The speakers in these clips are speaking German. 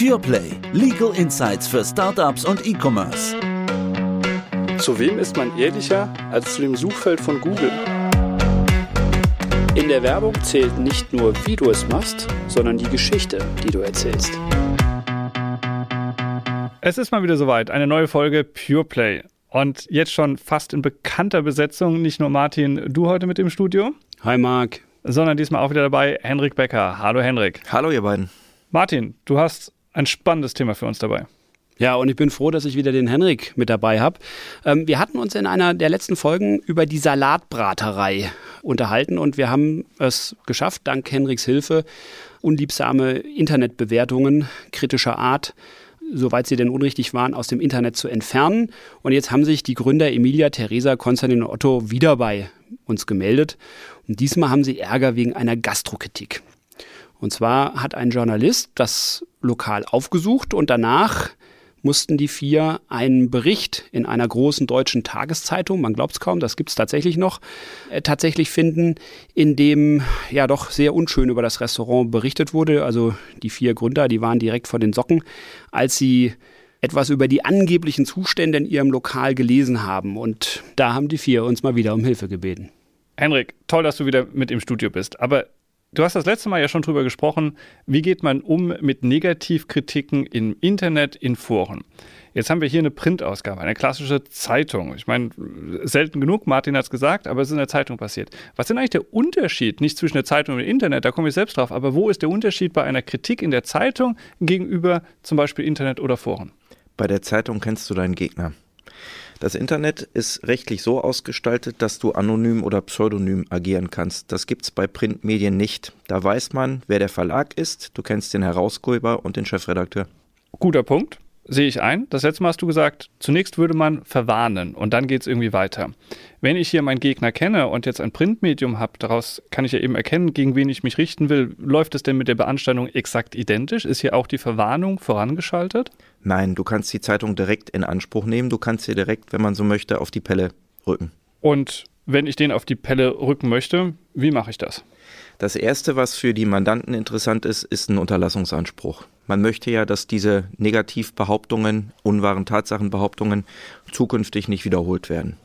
PurePlay. Legal Insights für Startups und E-Commerce. Zu wem ist man ehrlicher als zu dem Suchfeld von Google? In der Werbung zählt nicht nur, wie du es machst, sondern die Geschichte, die du erzählst. Es ist mal wieder soweit, eine neue Folge PurePlay. Und jetzt schon fast in bekannter Besetzung, nicht nur Martin, du heute mit im Studio. Hi Marc. Sondern diesmal auch wieder dabei Henrik Becker. Hallo Henrik. Hallo ihr beiden. Martin, du hast ein spannendes Thema für uns dabei. Ja, und ich bin froh, dass ich wieder den Henrik mit dabei habe. Ähm, wir hatten uns in einer der letzten Folgen über die Salatbraterei unterhalten und wir haben es geschafft, dank Henriks Hilfe, unliebsame Internetbewertungen kritischer Art soweit sie denn unrichtig waren, aus dem Internet zu entfernen. Und jetzt haben sich die Gründer Emilia, Theresa, Konstantin und Otto wieder bei uns gemeldet. Und diesmal haben sie Ärger wegen einer Gastrokritik. Und zwar hat ein Journalist das Lokal aufgesucht und danach mussten die vier einen Bericht in einer großen deutschen Tageszeitung, man glaubt es kaum, das gibt es tatsächlich noch, äh, tatsächlich finden, in dem ja doch sehr unschön über das Restaurant berichtet wurde. Also die vier Gründer, die waren direkt vor den Socken, als sie etwas über die angeblichen Zustände in ihrem Lokal gelesen haben. Und da haben die vier uns mal wieder um Hilfe gebeten. Henrik, toll, dass du wieder mit im Studio bist. Aber Du hast das letzte Mal ja schon drüber gesprochen, wie geht man um mit Negativkritiken im Internet, in Foren. Jetzt haben wir hier eine Printausgabe, eine klassische Zeitung. Ich meine, selten genug, Martin hat es gesagt, aber es ist in der Zeitung passiert. Was ist denn eigentlich der Unterschied, nicht zwischen der Zeitung und dem Internet, da komme ich selbst drauf, aber wo ist der Unterschied bei einer Kritik in der Zeitung gegenüber zum Beispiel Internet oder Foren? Bei der Zeitung kennst du deinen Gegner. Das Internet ist rechtlich so ausgestaltet, dass du anonym oder pseudonym agieren kannst. Das gibt es bei Printmedien nicht. Da weiß man, wer der Verlag ist, du kennst den Herausgeber und den Chefredakteur. Guter Punkt sehe ich ein. Das letzte Mal hast du gesagt, zunächst würde man verwarnen und dann geht es irgendwie weiter. Wenn ich hier meinen Gegner kenne und jetzt ein Printmedium habe, daraus kann ich ja eben erkennen, gegen wen ich mich richten will. Läuft es denn mit der Beanstandung exakt identisch? Ist hier auch die Verwarnung vorangeschaltet? Nein, du kannst die Zeitung direkt in Anspruch nehmen. Du kannst sie direkt, wenn man so möchte, auf die Pelle rücken. Und wenn ich den auf die Pelle rücken möchte, wie mache ich das? Das Erste, was für die Mandanten interessant ist, ist ein Unterlassungsanspruch. Man möchte ja, dass diese Negativbehauptungen, unwahren Tatsachenbehauptungen zukünftig nicht wiederholt werden.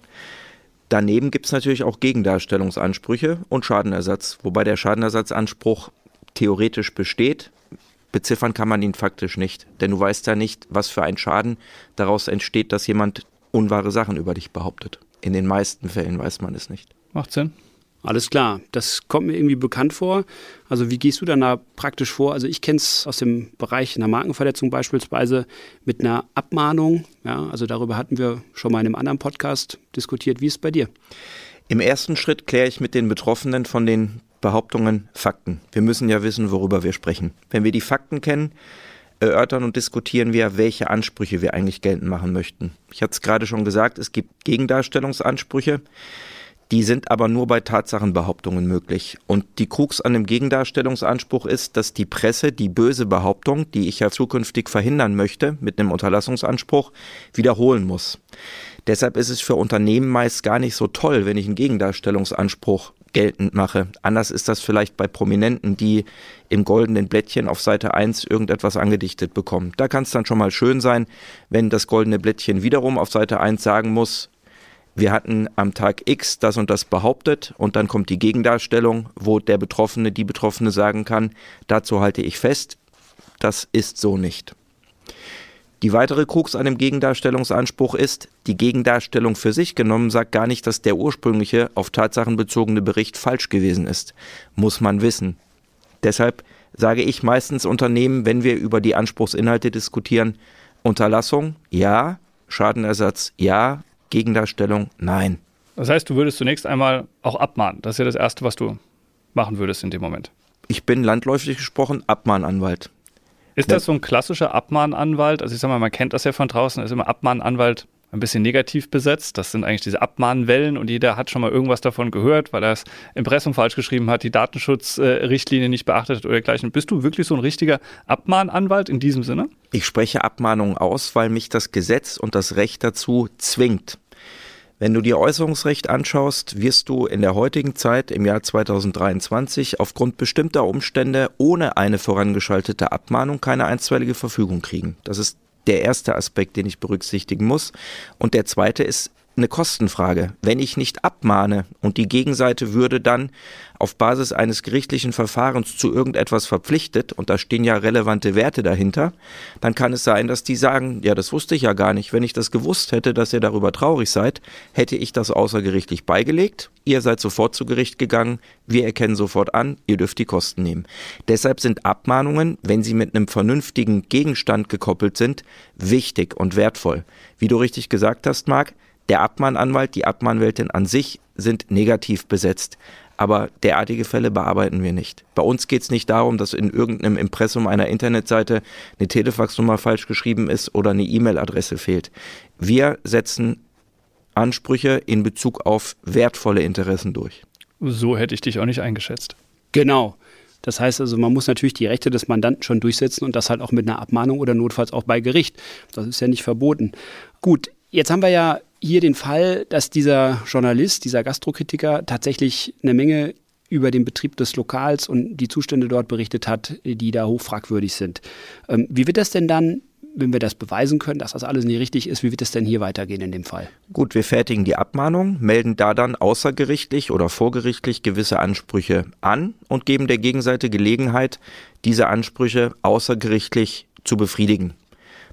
Daneben gibt es natürlich auch Gegendarstellungsansprüche und Schadenersatz, wobei der Schadenersatzanspruch theoretisch besteht. Beziffern kann man ihn faktisch nicht, denn du weißt ja nicht, was für ein Schaden daraus entsteht, dass jemand unwahre Sachen über dich behauptet. In den meisten Fällen weiß man es nicht. Macht Sinn. Alles klar, das kommt mir irgendwie bekannt vor. Also wie gehst du dann da praktisch vor? Also ich kenne es aus dem Bereich einer Markenverletzung beispielsweise mit einer Abmahnung. Ja, also darüber hatten wir schon mal in einem anderen Podcast diskutiert. Wie ist es bei dir? Im ersten Schritt kläre ich mit den Betroffenen von den Behauptungen Fakten. Wir müssen ja wissen, worüber wir sprechen. Wenn wir die Fakten kennen, erörtern und diskutieren wir, welche Ansprüche wir eigentlich geltend machen möchten. Ich hatte es gerade schon gesagt, es gibt Gegendarstellungsansprüche. Die sind aber nur bei Tatsachenbehauptungen möglich. Und die Krux an dem Gegendarstellungsanspruch ist, dass die Presse die böse Behauptung, die ich ja zukünftig verhindern möchte, mit einem Unterlassungsanspruch, wiederholen muss. Deshalb ist es für Unternehmen meist gar nicht so toll, wenn ich einen Gegendarstellungsanspruch geltend mache. Anders ist das vielleicht bei Prominenten, die im goldenen Blättchen auf Seite 1 irgendetwas angedichtet bekommen. Da kann es dann schon mal schön sein, wenn das goldene Blättchen wiederum auf Seite 1 sagen muss, wir hatten am Tag X das und das behauptet und dann kommt die Gegendarstellung, wo der Betroffene, die Betroffene sagen kann, dazu halte ich fest, das ist so nicht. Die weitere Krux an dem Gegendarstellungsanspruch ist, die Gegendarstellung für sich genommen sagt gar nicht, dass der ursprüngliche auf Tatsachen bezogene Bericht falsch gewesen ist. Muss man wissen. Deshalb sage ich meistens Unternehmen, wenn wir über die Anspruchsinhalte diskutieren, Unterlassung ja, Schadenersatz ja, Gegendarstellung, nein. Das heißt, du würdest zunächst einmal auch abmahnen. Das ist ja das Erste, was du machen würdest in dem Moment. Ich bin landläufig gesprochen Abmahnanwalt. Ist das so ein klassischer Abmahnanwalt? Also ich sag mal, man kennt das ja von draußen, ist immer Abmahnanwalt ein bisschen negativ besetzt. Das sind eigentlich diese Abmahnwellen und jeder hat schon mal irgendwas davon gehört, weil er das Impressum falsch geschrieben hat, die Datenschutzrichtlinie nicht beachtet hat oder dergleichen. Bist du wirklich so ein richtiger Abmahnanwalt in diesem Sinne? Ich spreche Abmahnungen aus, weil mich das Gesetz und das Recht dazu zwingt. Wenn du dir Äußerungsrecht anschaust, wirst du in der heutigen Zeit im Jahr 2023 aufgrund bestimmter Umstände ohne eine vorangeschaltete Abmahnung keine einstweilige Verfügung kriegen. Das ist der erste Aspekt, den ich berücksichtigen muss. Und der zweite ist eine Kostenfrage. Wenn ich nicht abmahne und die Gegenseite würde dann auf Basis eines gerichtlichen Verfahrens zu irgendetwas verpflichtet, und da stehen ja relevante Werte dahinter, dann kann es sein, dass die sagen, ja, das wusste ich ja gar nicht. Wenn ich das gewusst hätte, dass ihr darüber traurig seid, hätte ich das außergerichtlich beigelegt. Ihr seid sofort zu Gericht gegangen. Wir erkennen sofort an, ihr dürft die Kosten nehmen. Deshalb sind Abmahnungen, wenn sie mit einem vernünftigen Gegenstand gekoppelt sind, wichtig und wertvoll. Wie du richtig gesagt hast, Marc, der Abmahnanwalt, die Abmahnwältin an sich sind negativ besetzt. Aber derartige Fälle bearbeiten wir nicht. Bei uns geht es nicht darum, dass in irgendeinem Impressum einer Internetseite eine Telefaxnummer falsch geschrieben ist oder eine E-Mail-Adresse fehlt. Wir setzen Ansprüche in Bezug auf wertvolle Interessen durch. So hätte ich dich auch nicht eingeschätzt. Genau. Das heißt also, man muss natürlich die Rechte des Mandanten schon durchsetzen und das halt auch mit einer Abmahnung oder notfalls auch bei Gericht. Das ist ja nicht verboten. Gut, jetzt haben wir ja hier den Fall, dass dieser Journalist, dieser Gastrokritiker tatsächlich eine Menge über den Betrieb des Lokals und die Zustände dort berichtet hat, die da hochfragwürdig sind. Ähm, wie wird das denn dann, wenn wir das beweisen können, dass das alles nicht richtig ist, wie wird es denn hier weitergehen in dem Fall? Gut, wir fertigen die Abmahnung, melden da dann außergerichtlich oder vorgerichtlich gewisse Ansprüche an und geben der Gegenseite Gelegenheit, diese Ansprüche außergerichtlich zu befriedigen.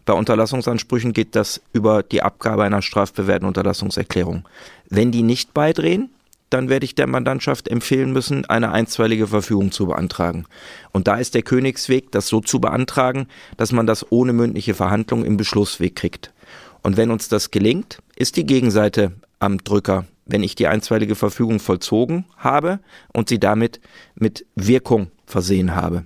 Bei Unterlassungsansprüchen geht das über die Abgabe einer strafbewährten Unterlassungserklärung. Wenn die nicht beidrehen, dann werde ich der Mandantschaft empfehlen müssen, eine einstweilige Verfügung zu beantragen. Und da ist der Königsweg, das so zu beantragen, dass man das ohne mündliche Verhandlung im Beschlussweg kriegt. Und wenn uns das gelingt, ist die Gegenseite am Drücker, wenn ich die einstweilige Verfügung vollzogen habe und sie damit mit Wirkung versehen habe.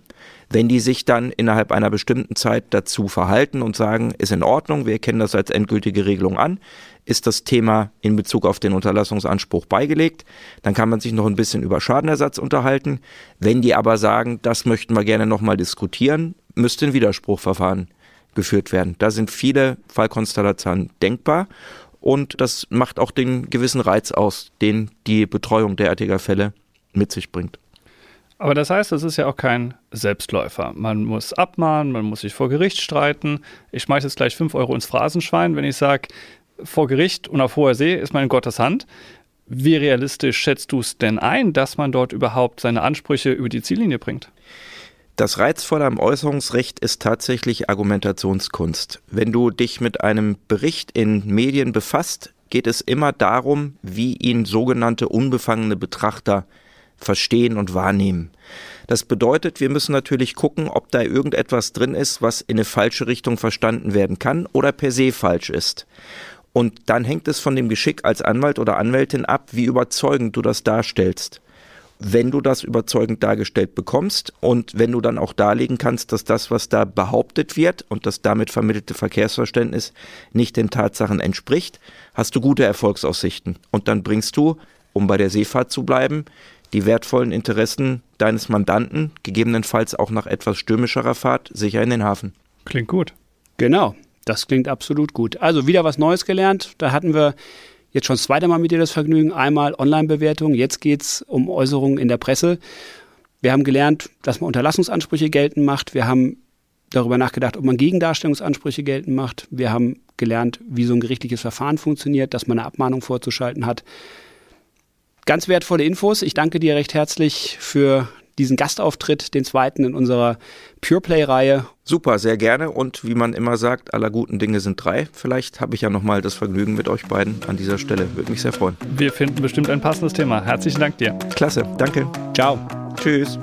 Wenn die sich dann innerhalb einer bestimmten Zeit dazu verhalten und sagen, ist in Ordnung, wir erkennen das als endgültige Regelung an, ist das Thema in Bezug auf den Unterlassungsanspruch beigelegt. Dann kann man sich noch ein bisschen über Schadenersatz unterhalten. Wenn die aber sagen, das möchten wir gerne nochmal diskutieren, müsste ein Widerspruchverfahren geführt werden. Da sind viele Fallkonstellationen denkbar und das macht auch den gewissen Reiz aus, den die Betreuung derartiger Fälle mit sich bringt. Aber das heißt, es ist ja auch kein Selbstläufer. Man muss abmahnen, man muss sich vor Gericht streiten. Ich schmeiße jetzt gleich 5 Euro ins Phrasenschwein, wenn ich sage, vor Gericht und auf hoher See ist man in Gottes Hand. Wie realistisch schätzt du es denn ein, dass man dort überhaupt seine Ansprüche über die Ziellinie bringt? Das Reizvolle am Äußerungsrecht ist tatsächlich Argumentationskunst. Wenn du dich mit einem Bericht in Medien befasst, geht es immer darum, wie ihn sogenannte unbefangene Betrachter verstehen und wahrnehmen. Das bedeutet, wir müssen natürlich gucken, ob da irgendetwas drin ist, was in eine falsche Richtung verstanden werden kann oder per se falsch ist. Und dann hängt es von dem Geschick als Anwalt oder Anwältin ab, wie überzeugend du das darstellst. Wenn du das überzeugend dargestellt bekommst und wenn du dann auch darlegen kannst, dass das, was da behauptet wird und das damit vermittelte Verkehrsverständnis nicht den Tatsachen entspricht, hast du gute Erfolgsaussichten. Und dann bringst du, um bei der Seefahrt zu bleiben, die wertvollen Interessen deines Mandanten, gegebenenfalls auch nach etwas stürmischerer Fahrt, sicher in den Hafen. Klingt gut. Genau, das klingt absolut gut. Also wieder was Neues gelernt. Da hatten wir jetzt schon das zweite Mal mit dir das Vergnügen. Einmal Online-Bewertung, jetzt geht es um Äußerungen in der Presse. Wir haben gelernt, dass man Unterlassungsansprüche geltend macht. Wir haben darüber nachgedacht, ob man Gegendarstellungsansprüche geltend macht. Wir haben gelernt, wie so ein gerichtliches Verfahren funktioniert, dass man eine Abmahnung vorzuschalten hat. Ganz wertvolle Infos. Ich danke dir recht herzlich für diesen Gastauftritt, den zweiten in unserer Pureplay-Reihe. Super, sehr gerne. Und wie man immer sagt, aller guten Dinge sind drei. Vielleicht habe ich ja nochmal das Vergnügen mit euch beiden an dieser Stelle. Würde mich sehr freuen. Wir finden bestimmt ein passendes Thema. Herzlichen Dank dir. Klasse, danke. Ciao. Tschüss.